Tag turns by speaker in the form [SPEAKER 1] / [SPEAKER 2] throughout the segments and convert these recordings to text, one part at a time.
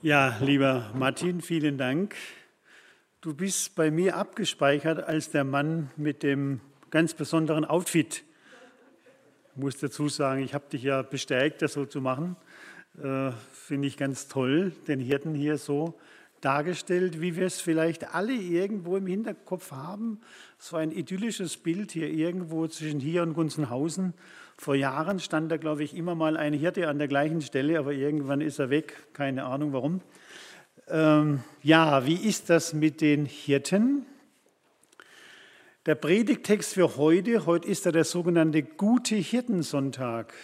[SPEAKER 1] Ja, lieber Martin, vielen Dank. Du bist bei mir abgespeichert als der Mann mit dem ganz besonderen Outfit. Ich muss dazu sagen, ich habe dich ja bestärkt, das so zu machen. Äh, Finde ich ganz toll, den Hirten hier so dargestellt, wie wir es vielleicht alle irgendwo im Hinterkopf haben. So ein idyllisches Bild hier irgendwo zwischen hier und Gunzenhausen. Vor Jahren stand da, glaube ich, immer mal ein Hirte an der gleichen Stelle, aber irgendwann ist er weg, keine Ahnung warum. Ähm, ja, wie ist das mit den Hirten? Der Predigtext für heute, heute ist er der sogenannte Gute Hirtensonntag.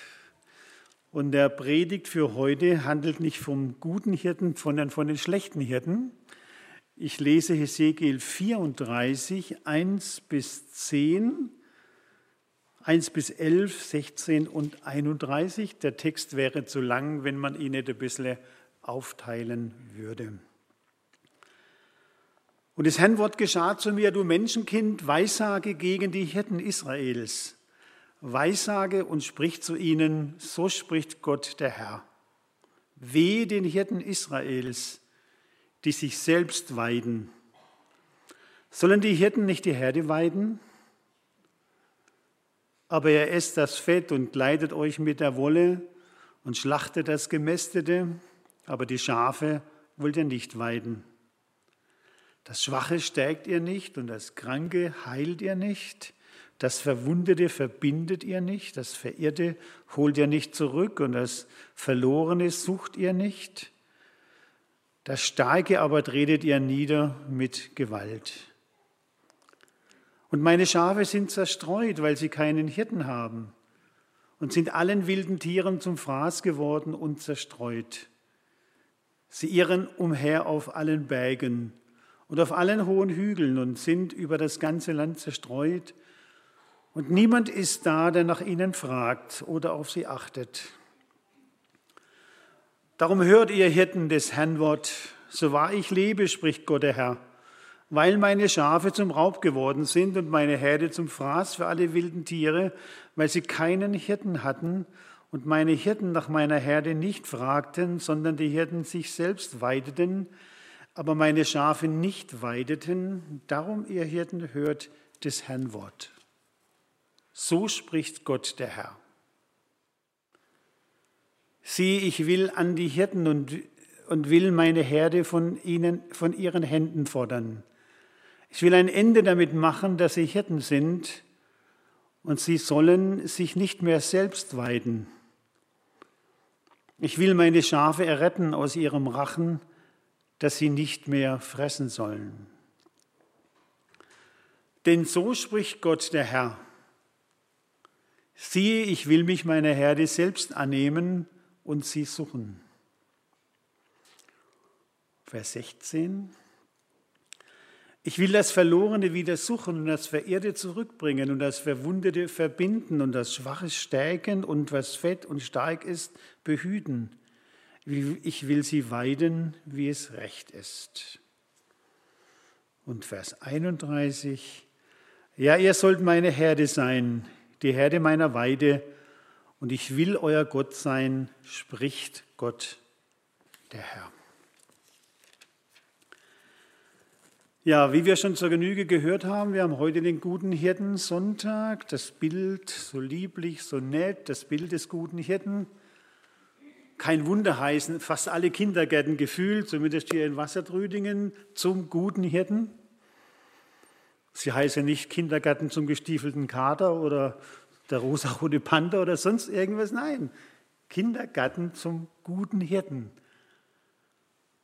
[SPEAKER 1] Und der Predigt für heute handelt nicht vom guten Hirten, sondern von den schlechten Hirten. Ich lese Hesekiel 34, 1 bis 10 1 bis 11, 16 und 31. Der Text wäre zu lang, wenn man ihn nicht ein bisschen aufteilen würde. Und das Herrn Wort geschah zu mir, du Menschenkind, Weissage gegen die Hirten Israels. Weissage und sprich zu ihnen, so spricht Gott der Herr. Weh den Hirten Israels, die sich selbst weiden. Sollen die Hirten nicht die Herde weiden? Aber er esst das Fett und kleidet euch mit der Wolle und schlachtet das Gemästete, aber die Schafe wollt ihr nicht weiden. Das Schwache stärkt ihr nicht und das Kranke heilt ihr nicht. Das Verwundete verbindet ihr nicht, das Verirrte holt ihr nicht zurück und das Verlorene sucht ihr nicht. Das Starke aber tretet ihr nieder mit Gewalt. Und meine Schafe sind zerstreut, weil sie keinen Hirten haben und sind allen wilden Tieren zum Fraß geworden und zerstreut. Sie irren umher auf allen Bergen und auf allen hohen Hügeln und sind über das ganze Land zerstreut. Und niemand ist da, der nach ihnen fragt oder auf sie achtet. Darum hört ihr Hirten des Herrn Wort, so wahr ich lebe, spricht Gott der Herr weil meine Schafe zum Raub geworden sind und meine Herde zum Fraß für alle wilden Tiere, weil sie keinen Hirten hatten und meine Hirten nach meiner Herde nicht fragten, sondern die Hirten sich selbst weideten, aber meine Schafe nicht weideten. Darum, ihr Hirten, hört des Herrn Wort. So spricht Gott der Herr. Sieh, ich will an die Hirten und, und will meine Herde von ihnen, von ihren Händen fordern. Ich will ein Ende damit machen, dass sie Hirten sind und sie sollen sich nicht mehr selbst weiden. Ich will meine Schafe erretten aus ihrem Rachen, dass sie nicht mehr fressen sollen. Denn so spricht Gott der Herr. Siehe, ich will mich meiner Herde selbst annehmen und sie suchen. Vers 16. Ich will das Verlorene wieder suchen und das Verirrte zurückbringen und das Verwundete verbinden und das Schwache stärken und was fett und stark ist, behüten. Ich will sie weiden, wie es recht ist. Und Vers 31. Ja, ihr sollt meine Herde sein, die Herde meiner Weide, und ich will euer Gott sein, spricht Gott der Herr. Ja, wie wir schon zur Genüge gehört haben, wir haben heute den guten Hirten Sonntag. Das Bild so lieblich, so nett, das Bild des guten Hirten. Kein Wunder heißen fast alle Kindergärten gefühlt, zumindest hier in Wassertrüdingen, zum guten Hirten. Sie heißen nicht Kindergarten zum gestiefelten Kater oder der rosarote Panther oder sonst irgendwas. Nein, Kindergarten zum guten Hirten.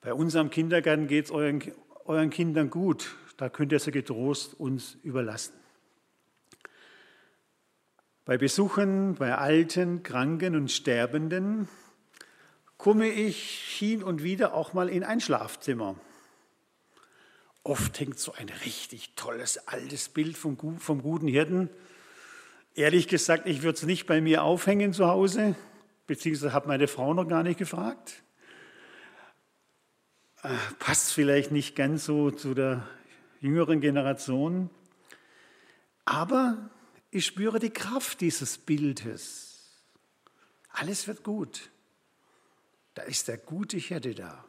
[SPEAKER 1] Bei unserem Kindergarten geht es euren euren Kindern gut, da könnt ihr sie getrost uns überlassen. Bei Besuchen bei Alten, Kranken und Sterbenden komme ich hin und wieder auch mal in ein Schlafzimmer. Oft hängt so ein richtig tolles altes Bild vom, vom guten Hirten. Ehrlich gesagt, ich würde es nicht bei mir aufhängen zu Hause, beziehungsweise habe meine Frau noch gar nicht gefragt. Passt vielleicht nicht ganz so zu der jüngeren Generation, aber ich spüre die Kraft dieses Bildes. Alles wird gut. Da ist der gute Hirte da.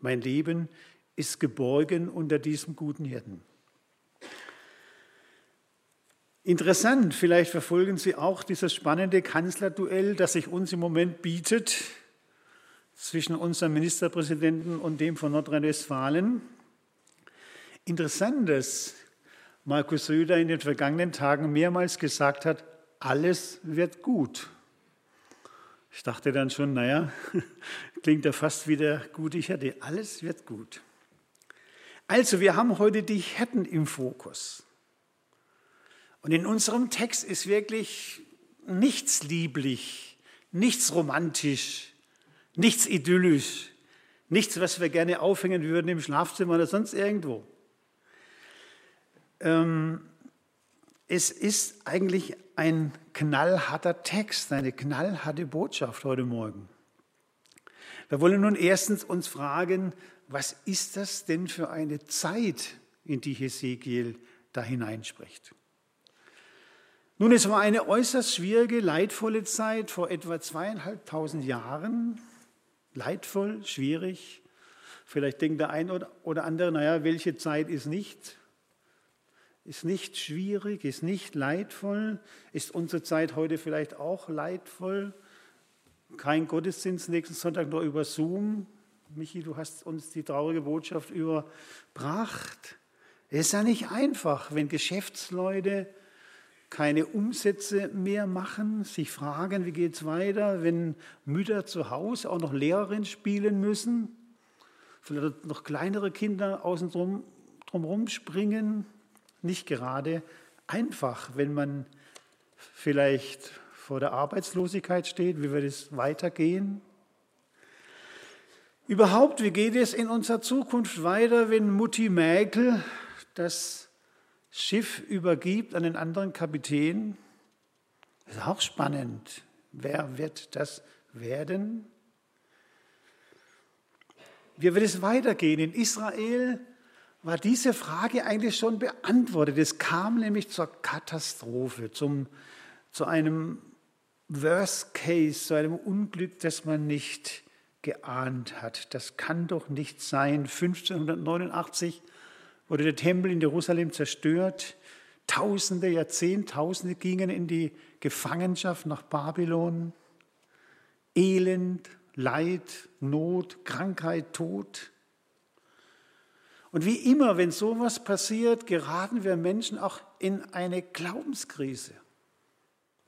[SPEAKER 1] Mein Leben ist geborgen unter diesem guten Hirten. Interessant, vielleicht verfolgen Sie auch dieses spannende Kanzlerduell, das sich uns im Moment bietet zwischen unserem Ministerpräsidenten und dem von Nordrhein-Westfalen. Interessant, dass Markus Söder in den vergangenen Tagen mehrmals gesagt hat, alles wird gut. Ich dachte dann schon, naja, klingt ja fast wie der gute Hirte, alles wird gut. Also, wir haben heute die Hirten im Fokus. Und in unserem Text ist wirklich nichts lieblich, nichts romantisch, nichts idyllisch, nichts, was wir gerne aufhängen würden im Schlafzimmer oder sonst irgendwo. Ähm, es ist eigentlich ein knallharter Text, eine knallharte Botschaft heute Morgen. Wir wollen nun erstens uns fragen, was ist das denn für eine Zeit, in die Hesekiel da hineinspricht? Nun, es war eine äußerst schwierige, leidvolle Zeit vor etwa zweieinhalbtausend Jahren. Leidvoll, schwierig. Vielleicht denkt der ein oder andere, naja, welche Zeit ist nicht? Ist nicht schwierig, ist nicht leidvoll. Ist unsere Zeit heute vielleicht auch leidvoll? Kein Gottesdienst nächsten Sonntag nur über Zoom. Michi, du hast uns die traurige Botschaft überbracht. Es ist ja nicht einfach, wenn Geschäftsleute keine Umsätze mehr machen, sich fragen, wie geht es weiter, wenn Mütter zu Hause auch noch Lehrerin spielen müssen, vielleicht noch kleinere Kinder außen drum, drumherum springen. Nicht gerade einfach, wenn man vielleicht vor der Arbeitslosigkeit steht, wie wird es weitergehen? Überhaupt, wie geht es in unserer Zukunft weiter, wenn Mutti Mäkel das Schiff übergibt an den anderen Kapitän. Das ist auch spannend. Wer wird das werden? Wie wird es weitergehen? In Israel war diese Frage eigentlich schon beantwortet. Es kam nämlich zur Katastrophe, zum, zu einem Worst Case, zu einem Unglück, das man nicht geahnt hat. Das kann doch nicht sein. 1589 wurde der Tempel in Jerusalem zerstört. Tausende, Jahrzehntausende gingen in die Gefangenschaft nach Babylon. Elend, Leid, Not, Krankheit, Tod. Und wie immer, wenn sowas passiert, geraten wir Menschen auch in eine Glaubenskrise.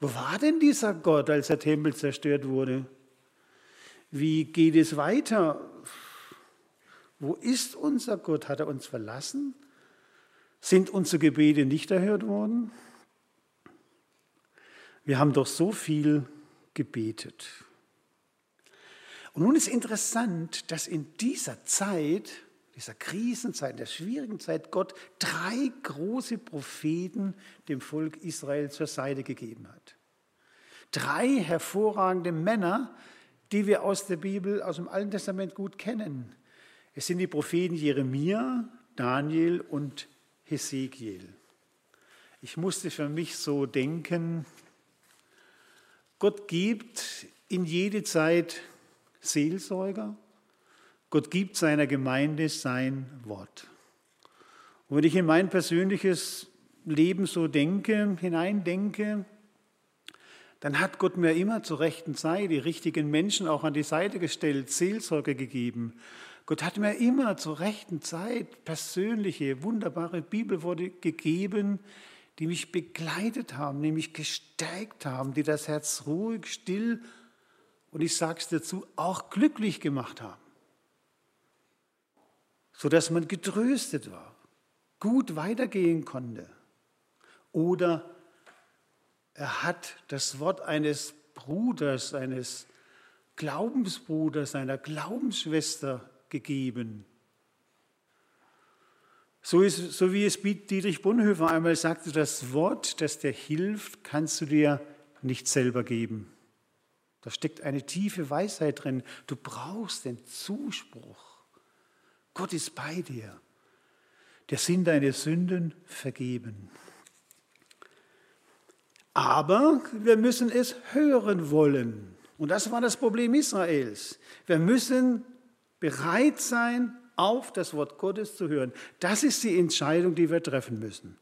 [SPEAKER 1] Wo war denn dieser Gott, als der Tempel zerstört wurde? Wie geht es weiter? Wo ist unser Gott? Hat er uns verlassen? Sind unsere Gebete nicht erhört worden? Wir haben doch so viel gebetet. Und nun ist interessant, dass in dieser Zeit, dieser Krisenzeit, der schwierigen Zeit, Gott drei große Propheten dem Volk Israel zur Seite gegeben hat. Drei hervorragende Männer, die wir aus der Bibel, aus dem Alten Testament gut kennen. Es sind die Propheten Jeremia, Daniel und Hesekiel. Ich musste für mich so denken, Gott gibt in jede Zeit Seelsorger, Gott gibt seiner Gemeinde sein Wort. Und wenn ich in mein persönliches Leben so denke, hineindenke, dann hat Gott mir immer zur rechten Zeit die richtigen Menschen auch an die Seite gestellt, Seelsorge gegeben. Gott hat mir immer zur rechten Zeit persönliche, wunderbare Bibelworte gegeben, die mich begleitet haben, die mich gestärkt haben, die das Herz ruhig, still und ich sage es dazu, auch glücklich gemacht haben. Sodass man getröstet war, gut weitergehen konnte. Oder er hat das Wort eines Bruders, eines Glaubensbruders, einer Glaubensschwester gegeben. So, ist, so wie es Dietrich Bonhoeffer einmal sagte, das Wort, das dir hilft, kannst du dir nicht selber geben. Da steckt eine tiefe Weisheit drin. Du brauchst den Zuspruch. Gott ist bei dir. Der sind deine Sünden vergeben. Aber wir müssen es hören wollen. Und das war das Problem Israels. Wir müssen Bereit sein, auf das Wort Gottes zu hören. Das ist die Entscheidung, die wir treffen müssen.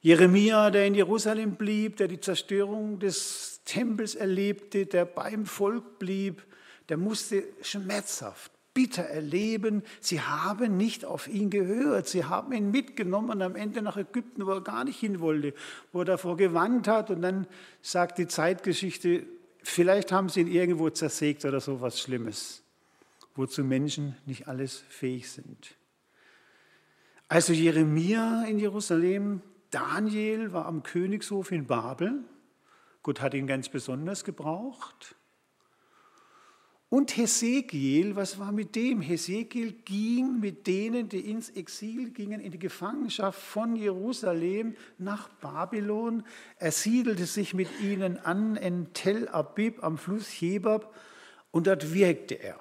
[SPEAKER 1] Jeremia, der in Jerusalem blieb, der die Zerstörung des Tempels erlebte, der beim Volk blieb, der musste schmerzhaft, bitter erleben, sie haben nicht auf ihn gehört, sie haben ihn mitgenommen am Ende nach Ägypten, wo er gar nicht hin wollte, wo er davor gewandt hat und dann sagt die Zeitgeschichte, vielleicht haben sie ihn irgendwo zersägt oder so was Schlimmes, wozu Menschen nicht alles fähig sind. Also Jeremia in Jerusalem, Daniel war am Königshof in Babel, Gott hat ihn ganz besonders gebraucht. Und Hesekiel, was war mit dem? Hesekiel ging mit denen, die ins Exil gingen, in die Gefangenschaft von Jerusalem nach Babylon. Er siedelte sich mit ihnen an in Tel Abib am Fluss Hebab und dort wirkte er.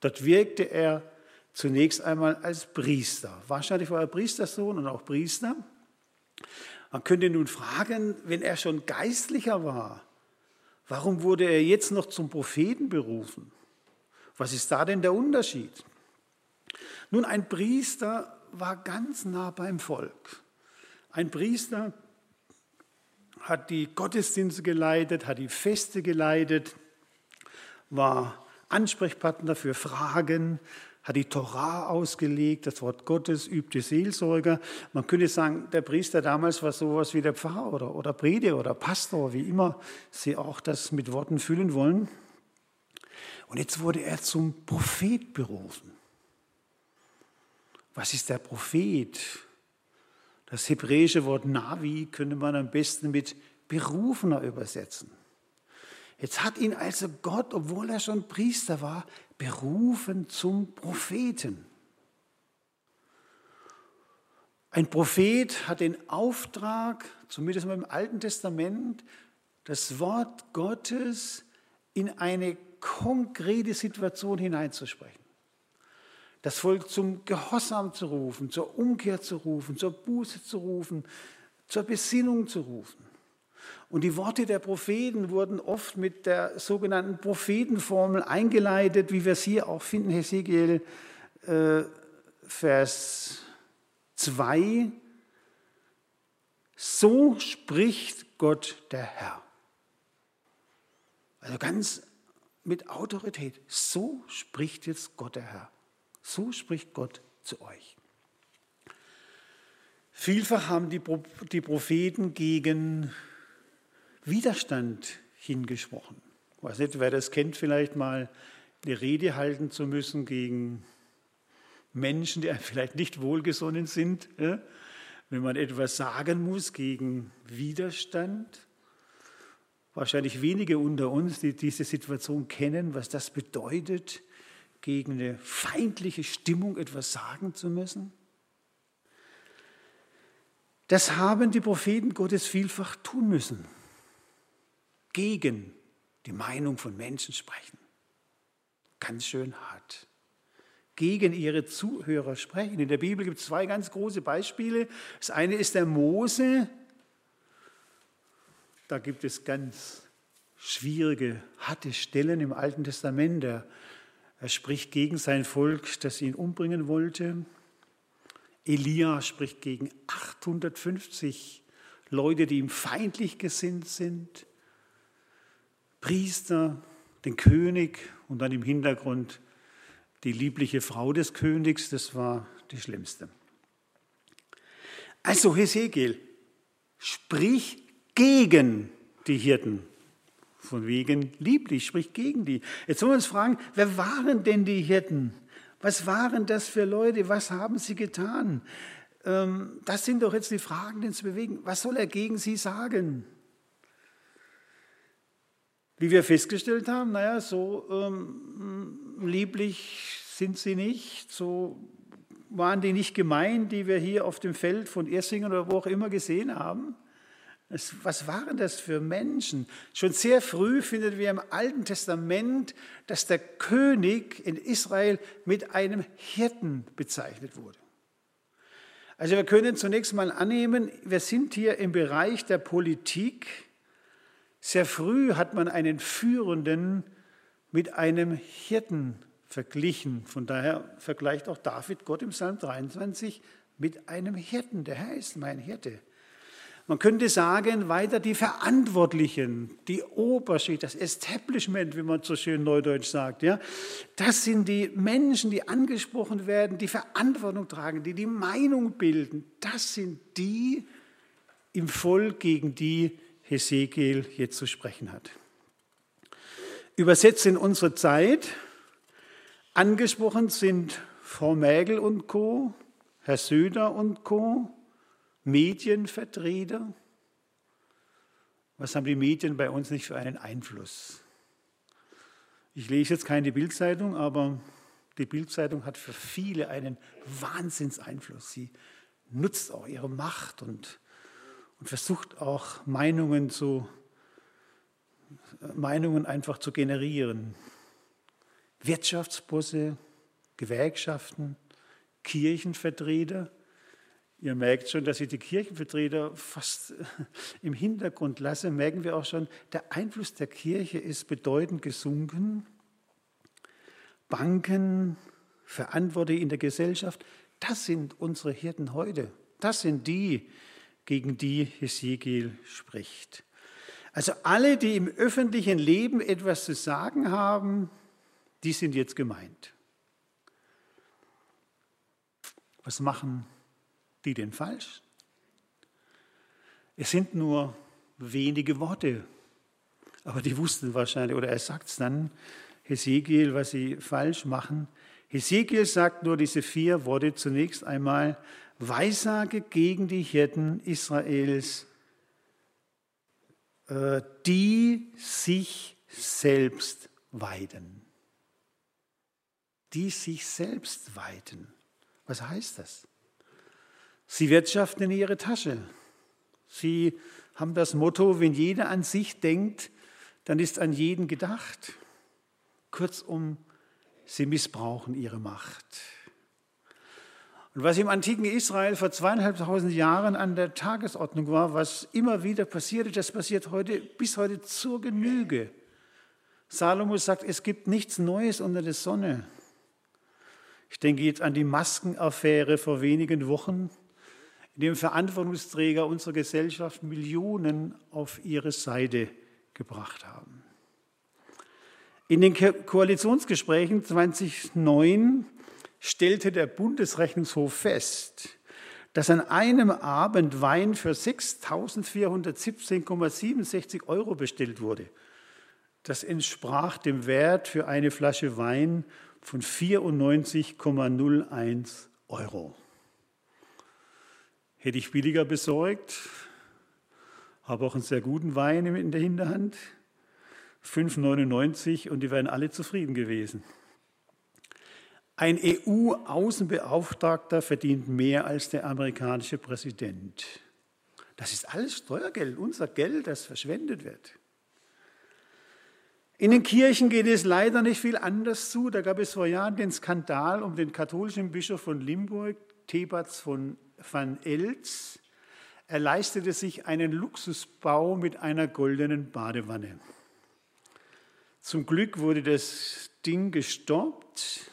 [SPEAKER 1] Dort wirkte er zunächst einmal als Priester. Wahrscheinlich war er Priestersohn und auch Priester. Man könnte nun fragen, wenn er schon Geistlicher war, Warum wurde er jetzt noch zum Propheten berufen? Was ist da denn der Unterschied? Nun, ein Priester war ganz nah beim Volk. Ein Priester hat die Gottesdienste geleitet, hat die Feste geleitet, war Ansprechpartner für Fragen, hat die Torah ausgelegt, das Wort Gottes, übte Seelsorger. Man könnte sagen, der Priester damals war sowas wie der Pfarrer oder, oder Prediger oder Pastor, wie immer sie auch das mit Worten füllen wollen. Und jetzt wurde er zum Prophet berufen. Was ist der Prophet? Das hebräische Wort Navi könnte man am besten mit Berufener übersetzen. Jetzt hat ihn also Gott, obwohl er schon Priester war, berufen zum Propheten. Ein Prophet hat den Auftrag, zumindest im Alten Testament, das Wort Gottes in eine konkrete Situation hineinzusprechen. Das Volk zum Gehorsam zu rufen, zur Umkehr zu rufen, zur Buße zu rufen, zur Besinnung zu rufen. Und die Worte der Propheten wurden oft mit der sogenannten Prophetenformel eingeleitet, wie wir es hier auch finden, Hesekiel äh, Vers 2. So spricht Gott der Herr. Also ganz mit Autorität. So spricht jetzt Gott der Herr. So spricht Gott zu euch. Vielfach haben die, Propheten gegen Widerstand hingesprochen. Ich weiß nicht, wer das kennt, vielleicht mal eine Rede halten zu müssen gegen Menschen, die einem vielleicht nicht wohlgesonnen sind. Wenn man etwas sagen muss gegen Widerstand. Wahrscheinlich wenige unter uns, die diese Situation kennen, was das bedeutet, gegen eine feindliche Stimmung etwas sagen zu müssen. Das haben die Propheten Gottes vielfach tun müssen gegen die Meinung von Menschen sprechen. Ganz schön hart. Gegen ihre Zuhörer sprechen. In der Bibel gibt es zwei ganz große Beispiele. Das eine ist der Mose. Da gibt es ganz schwierige, harte Stellen im Alten Testament. Er, er spricht gegen sein Volk, das ihn umbringen wollte. Elia spricht gegen 850 Leute, die ihm feindlich gesinnt sind. Priester, den König und dann im Hintergrund die liebliche Frau des Königs, das war die schlimmste. Also Hesekiel, sprich gegen die Hirten. Von wegen lieblich, sprich gegen die. Jetzt wollen wir uns fragen, wer waren denn die Hirten? Was waren das für Leute? Was haben sie getan? Ähm, das sind doch jetzt die Fragen, die uns bewegen. Was soll er gegen sie sagen? Wie wir festgestellt haben, naja, so ähm, lieblich sind sie nicht, so waren die nicht gemein, die wir hier auf dem Feld von Ersingen oder wo auch immer gesehen haben. Was waren das für Menschen? Schon sehr früh finden wir im Alten Testament, dass der König in Israel mit einem Hirten bezeichnet wurde. Also wir können zunächst mal annehmen, wir sind hier im Bereich der Politik, sehr früh hat man einen Führenden mit einem Hirten verglichen. Von daher vergleicht auch David Gott im Psalm 23 mit einem Hirten. Der Herr ist mein Hirte. Man könnte sagen, weiter die Verantwortlichen, die Oberschicht, das Establishment, wie man so schön neudeutsch sagt. Ja, das sind die Menschen, die angesprochen werden, die Verantwortung tragen, die die Meinung bilden. Das sind die im Volk, gegen die Hesekiel jetzt zu sprechen hat. Übersetzt in unsere Zeit, angesprochen sind Frau Mägel und Co., Herr Söder und Co., Medienvertreter. Was haben die Medien bei uns nicht für einen Einfluss? Ich lese jetzt keine Bildzeitung, aber die Bildzeitung hat für viele einen Wahnsinnseinfluss. Sie nutzt auch ihre Macht und, und versucht auch Meinungen zu Meinungen einfach zu generieren. Wirtschaftsbosse, Gewerkschaften, Kirchenvertreter Ihr merkt schon, dass ich die Kirchenvertreter fast im Hintergrund lasse. Merken wir auch schon, der Einfluss der Kirche ist bedeutend gesunken. Banken, Verantwortliche in der Gesellschaft, das sind unsere Hirten heute. Das sind die, gegen die Hesekiel spricht. Also alle, die im öffentlichen Leben etwas zu sagen haben, die sind jetzt gemeint. Was machen die denn falsch? Es sind nur wenige Worte, aber die wussten wahrscheinlich, oder er sagt es dann, Hesekiel, was sie falsch machen. Hesekiel sagt nur diese vier Worte zunächst einmal, Weissage gegen die Hirten Israels, äh, die sich selbst weiden. Die sich selbst weiden. Was heißt das? Sie wirtschaften in ihre Tasche. Sie haben das Motto, wenn jeder an sich denkt, dann ist an jeden gedacht. Kurzum, sie missbrauchen ihre Macht. Und was im antiken Israel vor zweieinhalbtausend Jahren an der Tagesordnung war, was immer wieder passierte, das passiert heute bis heute zur Genüge. Salomo sagt, es gibt nichts Neues unter der Sonne. Ich denke jetzt an die Maskenaffäre vor wenigen Wochen, in dem Verantwortungsträger unserer Gesellschaft Millionen auf ihre Seite gebracht haben. In den Koalitionsgesprächen 2009 stellte der Bundesrechnungshof fest, dass an einem Abend Wein für 6.417,67 Euro bestellt wurde. Das entsprach dem Wert für eine Flasche Wein von 94,01 Euro. Hätte ich billiger besorgt, habe auch einen sehr guten Wein in der Hinterhand, 5,99 und die wären alle zufrieden gewesen. Ein EU-Außenbeauftragter verdient mehr als der amerikanische Präsident. Das ist alles Steuergeld, unser Geld, das verschwendet wird. In den Kirchen geht es leider nicht viel anders zu. Da gab es vor Jahren den Skandal um den katholischen Bischof von Limburg, Thebats von van Els. Er leistete sich einen Luxusbau mit einer goldenen Badewanne. Zum Glück wurde das Ding gestoppt.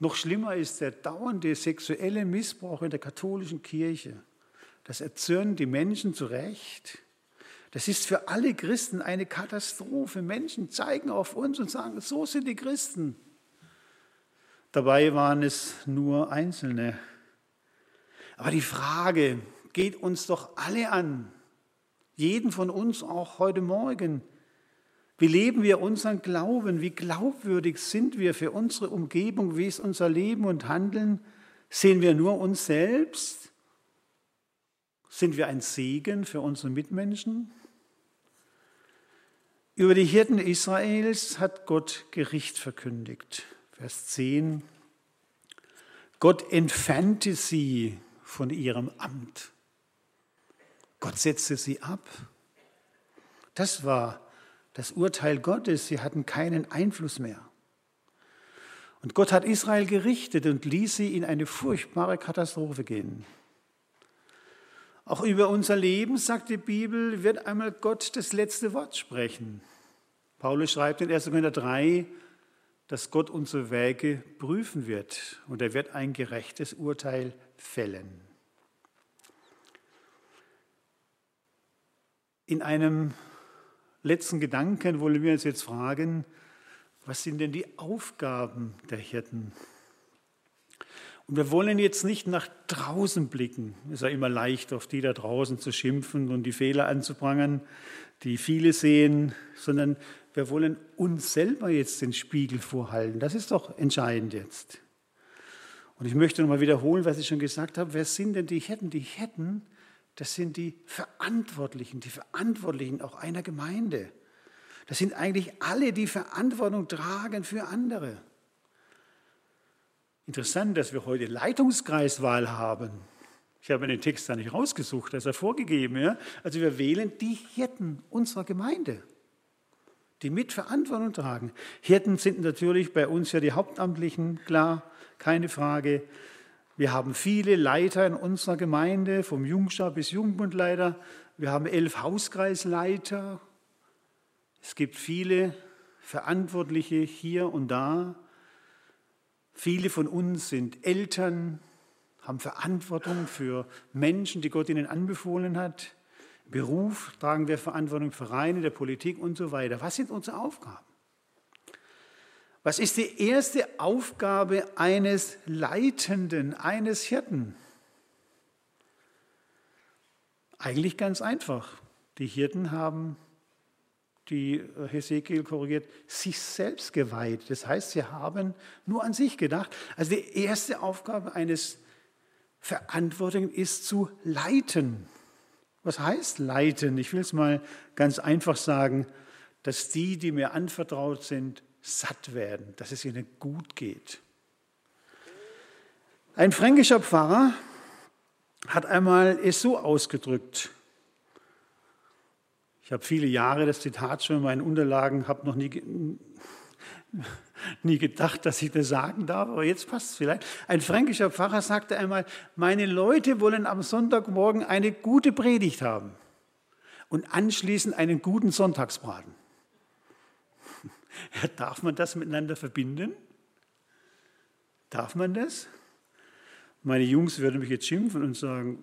[SPEAKER 1] Noch schlimmer ist der dauernde sexuelle Missbrauch in der katholischen Kirche. Das erzürnt die Menschen zu Recht. Das ist für alle Christen eine Katastrophe. Menschen zeigen auf uns und sagen, so sind die Christen. Dabei waren es nur Einzelne. Aber die Frage geht uns doch alle an, jeden von uns auch heute Morgen. Wie leben wir unseren Glauben? Wie glaubwürdig sind wir für unsere Umgebung? Wie ist unser Leben und Handeln? Sehen wir nur uns selbst? Sind wir ein Segen für unsere Mitmenschen? Über die Hirten Israels hat Gott Gericht verkündigt. Vers 10. Gott entfernte sie von ihrem Amt. Gott setzte sie ab. Das war das Urteil Gottes. Sie hatten keinen Einfluss mehr. Und Gott hat Israel gerichtet und ließ sie in eine furchtbare Katastrophe gehen. Auch über unser Leben, sagt die Bibel, wird einmal Gott das letzte Wort sprechen. Paulus schreibt in 1. Korinther 3, dass Gott unsere Wege prüfen wird und er wird ein gerechtes Urteil fällen. In einem letzten Gedanken wollen wir uns jetzt fragen, was sind denn die Aufgaben der Hirten? Und wir wollen jetzt nicht nach draußen blicken. Es ist ja immer leicht, auf die da draußen zu schimpfen und die Fehler anzuprangern, die viele sehen, sondern wir wollen uns selber jetzt den Spiegel vorhalten. Das ist doch entscheidend jetzt. Und ich möchte nochmal wiederholen, was ich schon gesagt habe. Wer sind denn die Hirten? Die Hirten, das sind die Verantwortlichen, die Verantwortlichen auch einer Gemeinde. Das sind eigentlich alle, die Verantwortung tragen für andere. Interessant, dass wir heute Leitungskreiswahl haben. Ich habe den Text da nicht rausgesucht, das ist ja vorgegeben. Ja? Also wir wählen die Hirten unserer Gemeinde, die Mitverantwortung tragen. Hirten sind natürlich bei uns ja die Hauptamtlichen, klar, keine Frage. Wir haben viele Leiter in unserer Gemeinde, vom Jungstab bis Jungbundleiter. Wir haben elf Hauskreisleiter. Es gibt viele Verantwortliche hier und da. Viele von uns sind Eltern, haben Verantwortung für Menschen, die Gott ihnen anbefohlen hat. Beruf tragen wir Verantwortung für Vereine, der Politik und so weiter. Was sind unsere Aufgaben? Was ist die erste Aufgabe eines Leitenden, eines Hirten? Eigentlich ganz einfach. Die Hirten haben die Hesekiel korrigiert, sich selbst geweiht. Das heißt, sie haben nur an sich gedacht. Also die erste Aufgabe eines Verantwortlichen ist zu leiten. Was heißt leiten? Ich will es mal ganz einfach sagen, dass die, die mir anvertraut sind, satt werden, dass es ihnen gut geht. Ein fränkischer Pfarrer hat einmal es so ausgedrückt, ich habe viele Jahre das Zitat schon in meinen Unterlagen, habe noch nie, nie gedacht, dass ich das sagen darf, aber jetzt passt es vielleicht. Ein fränkischer Pfarrer sagte einmal, meine Leute wollen am Sonntagmorgen eine gute Predigt haben und anschließend einen guten Sonntagsbraten. Darf man das miteinander verbinden? Darf man das? Meine Jungs würden mich jetzt schimpfen und sagen,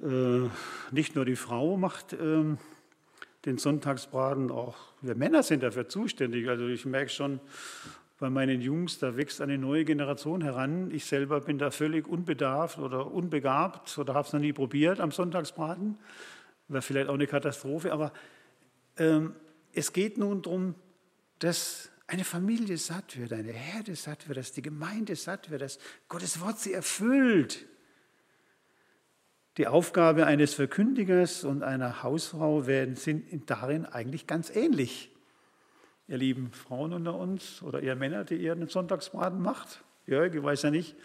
[SPEAKER 1] äh, nicht nur die Frau macht ähm, den Sonntagsbraten, auch wir Männer sind dafür zuständig. Also ich merke schon bei meinen Jungs, da wächst eine neue Generation heran. Ich selber bin da völlig unbedarft oder unbegabt oder habe es noch nie probiert am Sonntagsbraten. Wäre vielleicht auch eine Katastrophe, aber ähm, es geht nun darum, dass eine Familie satt wird, eine Herde satt wird, dass die Gemeinde satt wird, dass Gottes Wort sie erfüllt. Die Aufgabe eines Verkündigers und einer Hausfrau werden, sind darin eigentlich ganz ähnlich. Ihr lieben Frauen unter uns oder ihr Männer, die ihr einen Sonntagsbraten macht. Jörg, ich weiß ja nicht,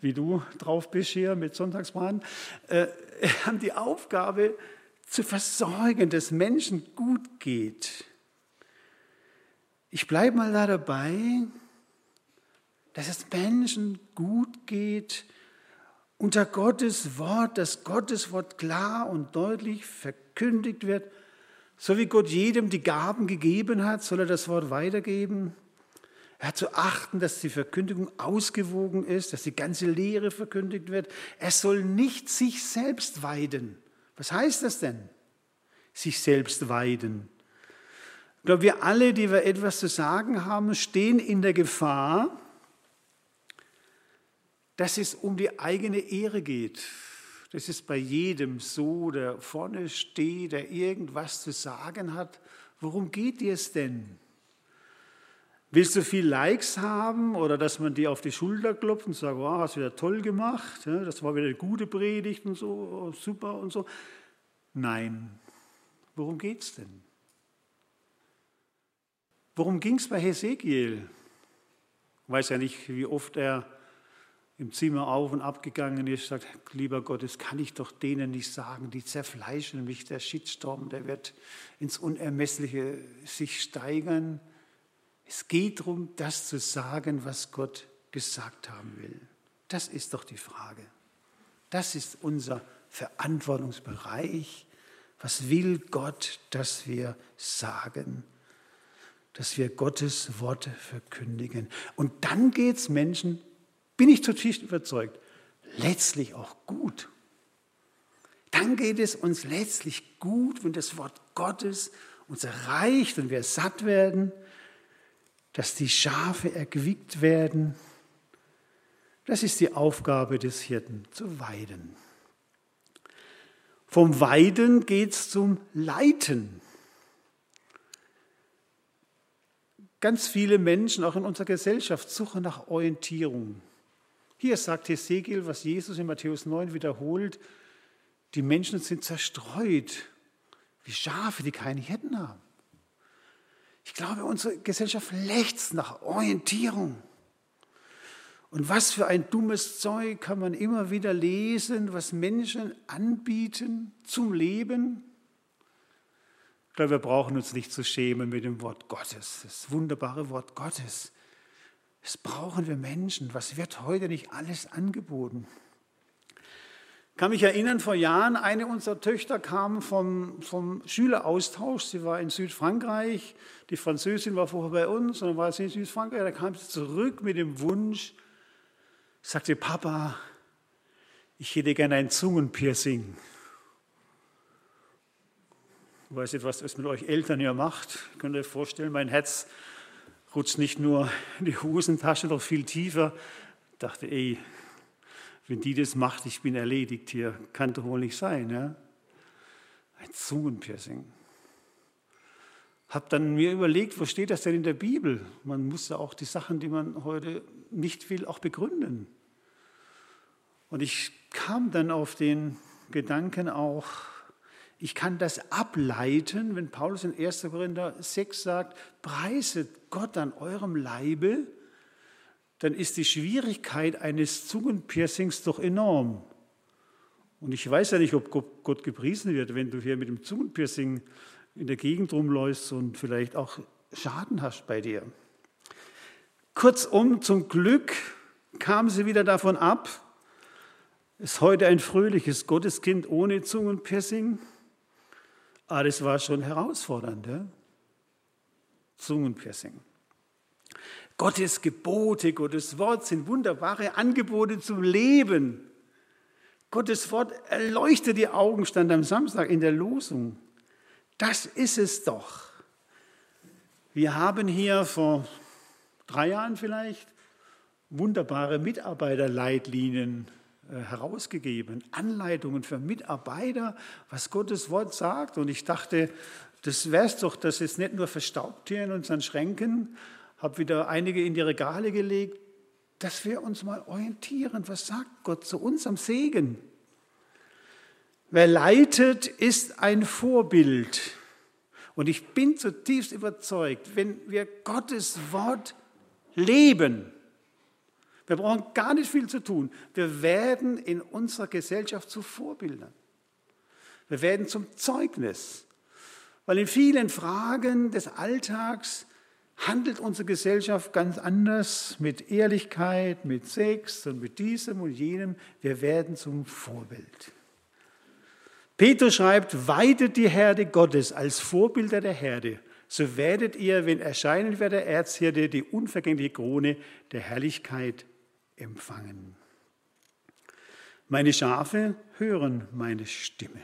[SPEAKER 1] wie du drauf bist hier mit Sonntagsbraten, äh, haben die Aufgabe zu versorgen, dass Menschen gut geht. Ich bleibe mal da dabei, dass es Menschen gut geht, unter Gottes Wort, dass Gottes Wort klar und deutlich verkündigt wird. So wie Gott jedem die Gaben gegeben hat, soll er das Wort weitergeben. Er hat zu achten, dass die Verkündigung ausgewogen ist, dass die ganze Lehre verkündigt wird. Er soll nicht sich selbst weiden. Was heißt das denn? Sich selbst weiden. Ich glaube, wir alle, die wir etwas zu sagen haben, stehen in der Gefahr, dass es um die eigene Ehre geht. Das ist bei jedem so, der vorne steht, der irgendwas zu sagen hat. Worum geht dir es denn? Willst du viel Likes haben oder dass man dir auf die Schulter klopft und sagt, wow, hast du wieder toll gemacht, das war wieder eine gute Predigt und so, super und so? Nein. Worum geht es denn? Worum ging es bei Hesekiel? Ich weiß ja nicht, wie oft er im Zimmer auf und ab gegangen ist, sagt, lieber Gott, das kann ich doch denen nicht sagen, die zerfleischen mich, der Shitstorm, der wird ins Unermessliche sich steigern. Es geht darum, das zu sagen, was Gott gesagt haben will. Das ist doch die Frage. Das ist unser Verantwortungsbereich. Was will Gott, dass wir sagen? Dass wir Gottes Worte verkündigen. Und dann geht es Menschen, bin ich zutiefst überzeugt, letztlich auch gut. Dann geht es uns letztlich gut, wenn das Wort Gottes uns erreicht und wir satt werden, dass die Schafe erquickt werden. Das ist die Aufgabe des Hirten, zu weiden. Vom Weiden geht es zum Leiten. Ganz viele Menschen, auch in unserer Gesellschaft, suchen nach Orientierung. Hier sagt Hesekiel, was Jesus in Matthäus 9 wiederholt, die Menschen sind zerstreut, wie Schafe, die keine Hirten haben. Ich glaube, unsere Gesellschaft lechzt nach Orientierung. Und was für ein dummes Zeug kann man immer wieder lesen, was Menschen anbieten zum Leben? Ich glaube, wir brauchen uns nicht zu schämen mit dem Wort Gottes, das wunderbare Wort Gottes. Das brauchen wir Menschen. Was wird heute nicht alles angeboten? Ich kann mich erinnern, vor Jahren, eine unserer Töchter kam vom, vom Schüleraustausch. Sie war in Südfrankreich. Die Französin war vorher bei uns und dann war sie in Südfrankreich. Da kam sie zurück mit dem Wunsch, sagte, Papa, ich hätte gerne ein Zungenpiercing. Ich weiß nicht, was das mit euch Eltern hier macht. Ich könnte euch vorstellen, mein Herz rutscht nicht nur in die Hosentasche, noch viel tiefer. Ich dachte, ey, wenn die das macht, ich bin erledigt hier, kann doch wohl nicht sein. Ja? Ein Zungenpiercing. Hab dann mir überlegt, wo steht das denn in der Bibel? Man muss ja auch die Sachen, die man heute nicht will, auch begründen. Und ich kam dann auf den Gedanken auch, ich kann das ableiten, wenn Paulus in 1. Korinther 6 sagt, preiset Gott an eurem Leibe, dann ist die Schwierigkeit eines Zungenpiercings doch enorm. Und ich weiß ja nicht, ob Gott gepriesen wird, wenn du hier mit dem Zungenpiercing in der Gegend rumläufst und vielleicht auch Schaden hast bei dir. Kurzum, zum Glück kam sie wieder davon ab. Ist heute ein fröhliches Gotteskind ohne Zungenpiercing. Aber ah, das war schon herausfordernd. Ja? Zungenpiercing. Gottes Gebote, Gottes Wort sind wunderbare Angebote zum Leben. Gottes Wort erleuchtet die Augen, stand am Samstag in der Losung. Das ist es doch. Wir haben hier vor drei Jahren vielleicht wunderbare Mitarbeiterleitlinien herausgegeben, Anleitungen für Mitarbeiter, was Gottes Wort sagt. Und ich dachte, das wäre es doch, dass es nicht nur verstaubt hier in unseren Schränken, habe wieder einige in die Regale gelegt, dass wir uns mal orientieren. Was sagt Gott zu uns am Segen? Wer leitet, ist ein Vorbild. Und ich bin zutiefst überzeugt, wenn wir Gottes Wort leben, wir brauchen gar nicht viel zu tun, wir werden in unserer Gesellschaft zu Vorbildern. Wir werden zum Zeugnis. Weil in vielen Fragen des Alltags handelt unsere Gesellschaft ganz anders mit Ehrlichkeit, mit Sex und mit diesem und jenem. Wir werden zum Vorbild. Petrus schreibt, weidet die Herde Gottes als Vorbilder der Herde, so werdet ihr, wenn erscheinen wird der Erzhirte, die unvergängliche Krone der Herrlichkeit empfangen. Meine Schafe hören meine Stimme.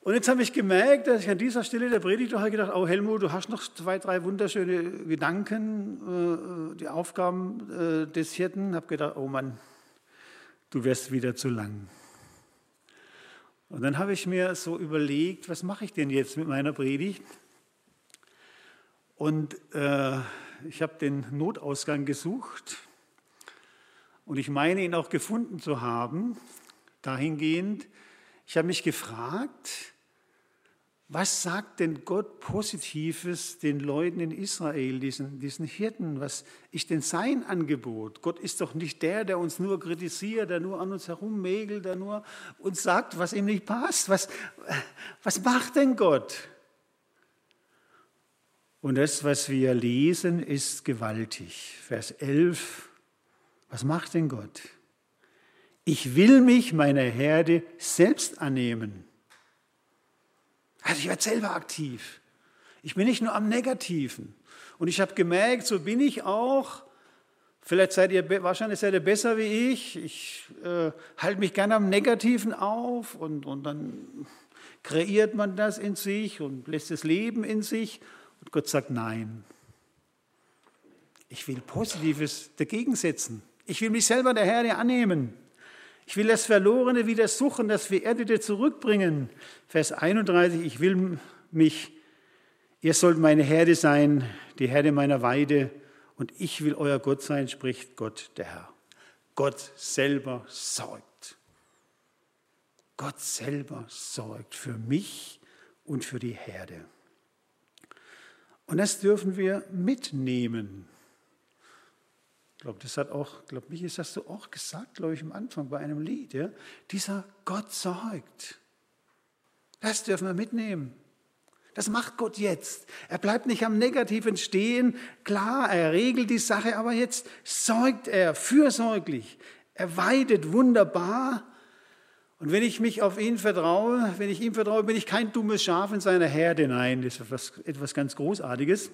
[SPEAKER 1] Und jetzt habe ich gemerkt, dass ich an dieser Stelle der Predigt habe gedacht, oh Helmut, du hast noch zwei, drei wunderschöne Gedanken, äh, die Aufgaben äh, des Hirten. Ich habe gedacht, oh Mann, du wirst wieder zu lang. Und dann habe ich mir so überlegt, was mache ich denn jetzt mit meiner Predigt? Und äh, ich habe den Notausgang gesucht und ich meine ihn auch gefunden zu haben, dahingehend, ich habe mich gefragt, was sagt denn Gott Positives den Leuten in Israel, diesen, diesen Hirten? Was ist denn sein Angebot? Gott ist doch nicht der, der uns nur kritisiert, der nur an uns herummägelt, der nur uns sagt, was ihm nicht passt. Was, was macht denn Gott? Und das, was wir lesen, ist gewaltig. Vers 11. Was macht denn Gott? Ich will mich meiner Herde selbst annehmen also ich werde selber aktiv. Ich bin nicht nur am Negativen. Und ich habe gemerkt, so bin ich auch. Vielleicht seid ihr, wahrscheinlich seid ihr besser wie ich. Ich äh, halte mich gerne am Negativen auf und, und dann kreiert man das in sich und lässt das Leben in sich. Gott sagt, nein. Ich will Positives dagegen setzen. Ich will mich selber der Herde annehmen. Ich will das Verlorene wieder suchen, das Verehrte zurückbringen. Vers 31, ich will mich, ihr sollt meine Herde sein, die Herde meiner Weide, und ich will euer Gott sein, spricht Gott der Herr. Gott selber sorgt. Gott selber sorgt für mich und für die Herde. Und das dürfen wir mitnehmen. Ich glaube, das hat auch, glaube mich, das hast du auch gesagt, glaube ich, am Anfang bei einem Lied. Ja? Dieser Gott sorgt. Das dürfen wir mitnehmen. Das macht Gott jetzt. Er bleibt nicht am Negativen stehen. Klar, er regelt die Sache, aber jetzt sorgt er fürsorglich. Er weidet wunderbar. Und wenn ich mich auf ihn vertraue, wenn ich ihm vertraue, bin ich kein dummes Schaf in seiner Herde. Nein, das ist etwas, etwas ganz Großartiges.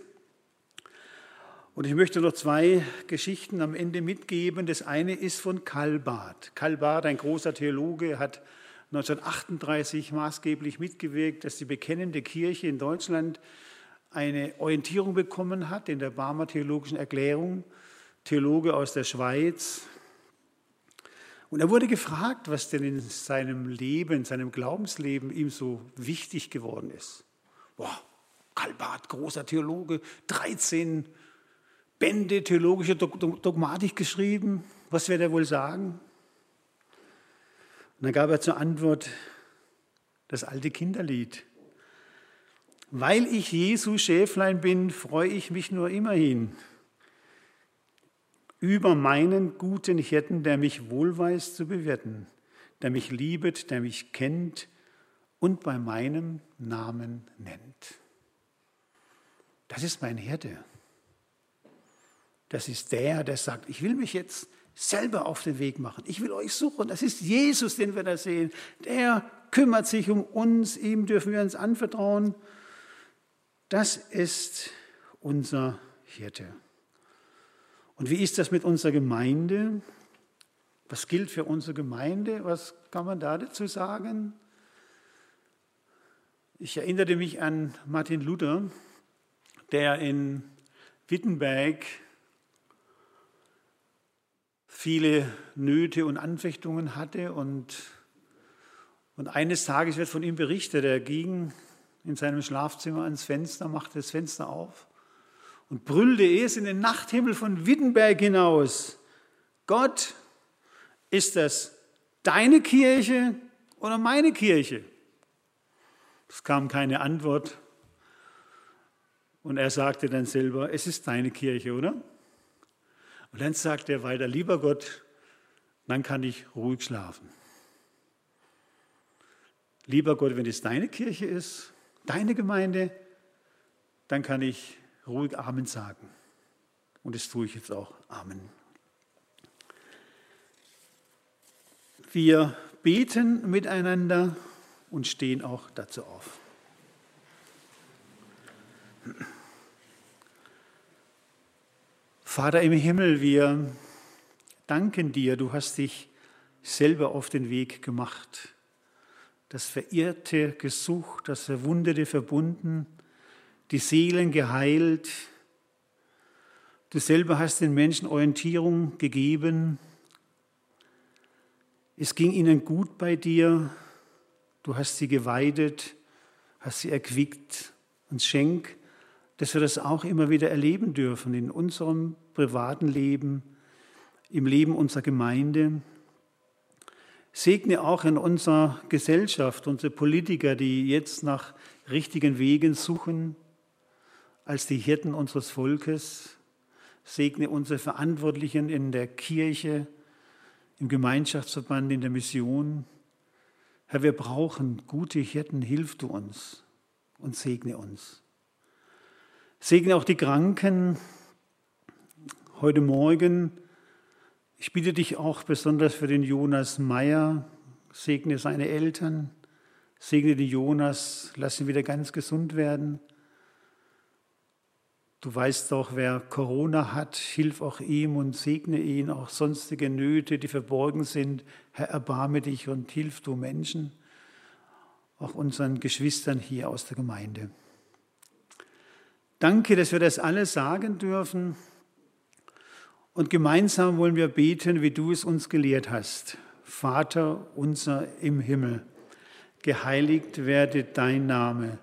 [SPEAKER 1] Und ich möchte noch zwei Geschichten am Ende mitgeben. Das eine ist von. Karl Barth, ein großer Theologe, hat 1938 maßgeblich mitgewirkt, dass die bekennende Kirche in Deutschland eine Orientierung bekommen hat in der Barmer Theologischen Erklärung. Theologe aus der Schweiz. Und er wurde gefragt, was denn in seinem Leben, in seinem Glaubensleben ihm so wichtig geworden ist. Boah, Karl Barth, großer Theologe, 13 Bände theologische Dogmatik geschrieben. Was wird er wohl sagen? Und dann gab er zur Antwort das alte Kinderlied. Weil ich Jesu Schäflein bin, freue ich mich nur immerhin über meinen guten Hirten, der mich wohlweis zu bewirten, der mich liebet, der mich kennt und bei meinem Namen nennt. Das ist mein Hirte. Das ist der, der sagt, ich will mich jetzt selber auf den Weg machen. Ich will euch suchen. Das ist Jesus, den wir da sehen. Der kümmert sich um uns. Ihm dürfen wir uns anvertrauen. Das ist unser Hirte. Und wie ist das mit unserer Gemeinde? Was gilt für unsere Gemeinde? Was kann man da dazu sagen? Ich erinnerte mich an Martin Luther, der in Wittenberg viele Nöte und Anfechtungen hatte. Und, und eines Tages wird von ihm berichtet, er ging in seinem Schlafzimmer ans Fenster, machte das Fenster auf und brüllte es in den Nachthimmel von Wittenberg hinaus. Gott, ist das deine Kirche oder meine Kirche? Es kam keine Antwort. Und er sagte dann selber, es ist deine Kirche, oder? Und dann sagt er weiter, lieber Gott, dann kann ich ruhig schlafen. Lieber Gott, wenn es deine Kirche ist, deine Gemeinde, dann kann ich ruhig Amen sagen. Und das tue ich jetzt auch. Amen. Wir beten miteinander und stehen auch dazu auf. Vater im Himmel, wir danken dir, du hast dich selber auf den Weg gemacht, das Verirrte gesucht, das Verwundete verbunden, die Seelen geheilt. Du selber hast den Menschen Orientierung gegeben. Es ging ihnen gut bei dir. Du hast sie geweidet, hast sie erquickt und schenk, dass wir das auch immer wieder erleben dürfen in unserem privaten Leben, im Leben unserer Gemeinde. Segne auch in unserer Gesellschaft unsere Politiker, die jetzt nach richtigen Wegen suchen, als die Hirten unseres Volkes. Segne unsere Verantwortlichen in der Kirche, im Gemeinschaftsverband, in der Mission. Herr, wir brauchen gute Hirten, hilf du uns und segne uns. Segne auch die Kranken, heute Morgen. Ich bitte dich auch besonders für den Jonas Meyer. Segne seine Eltern. Segne den Jonas. Lass ihn wieder ganz gesund werden. Du weißt doch, wer Corona hat, hilf auch ihm und segne ihn, auch sonstige Nöte, die verborgen sind. Herr, erbarme dich und hilf du Menschen, auch unseren Geschwistern hier aus der Gemeinde. Danke, dass wir das alles sagen dürfen. Und gemeinsam wollen wir beten, wie du es uns gelehrt hast. Vater unser im Himmel, geheiligt werde dein Name,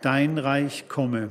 [SPEAKER 1] dein Reich komme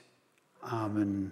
[SPEAKER 1] Amen.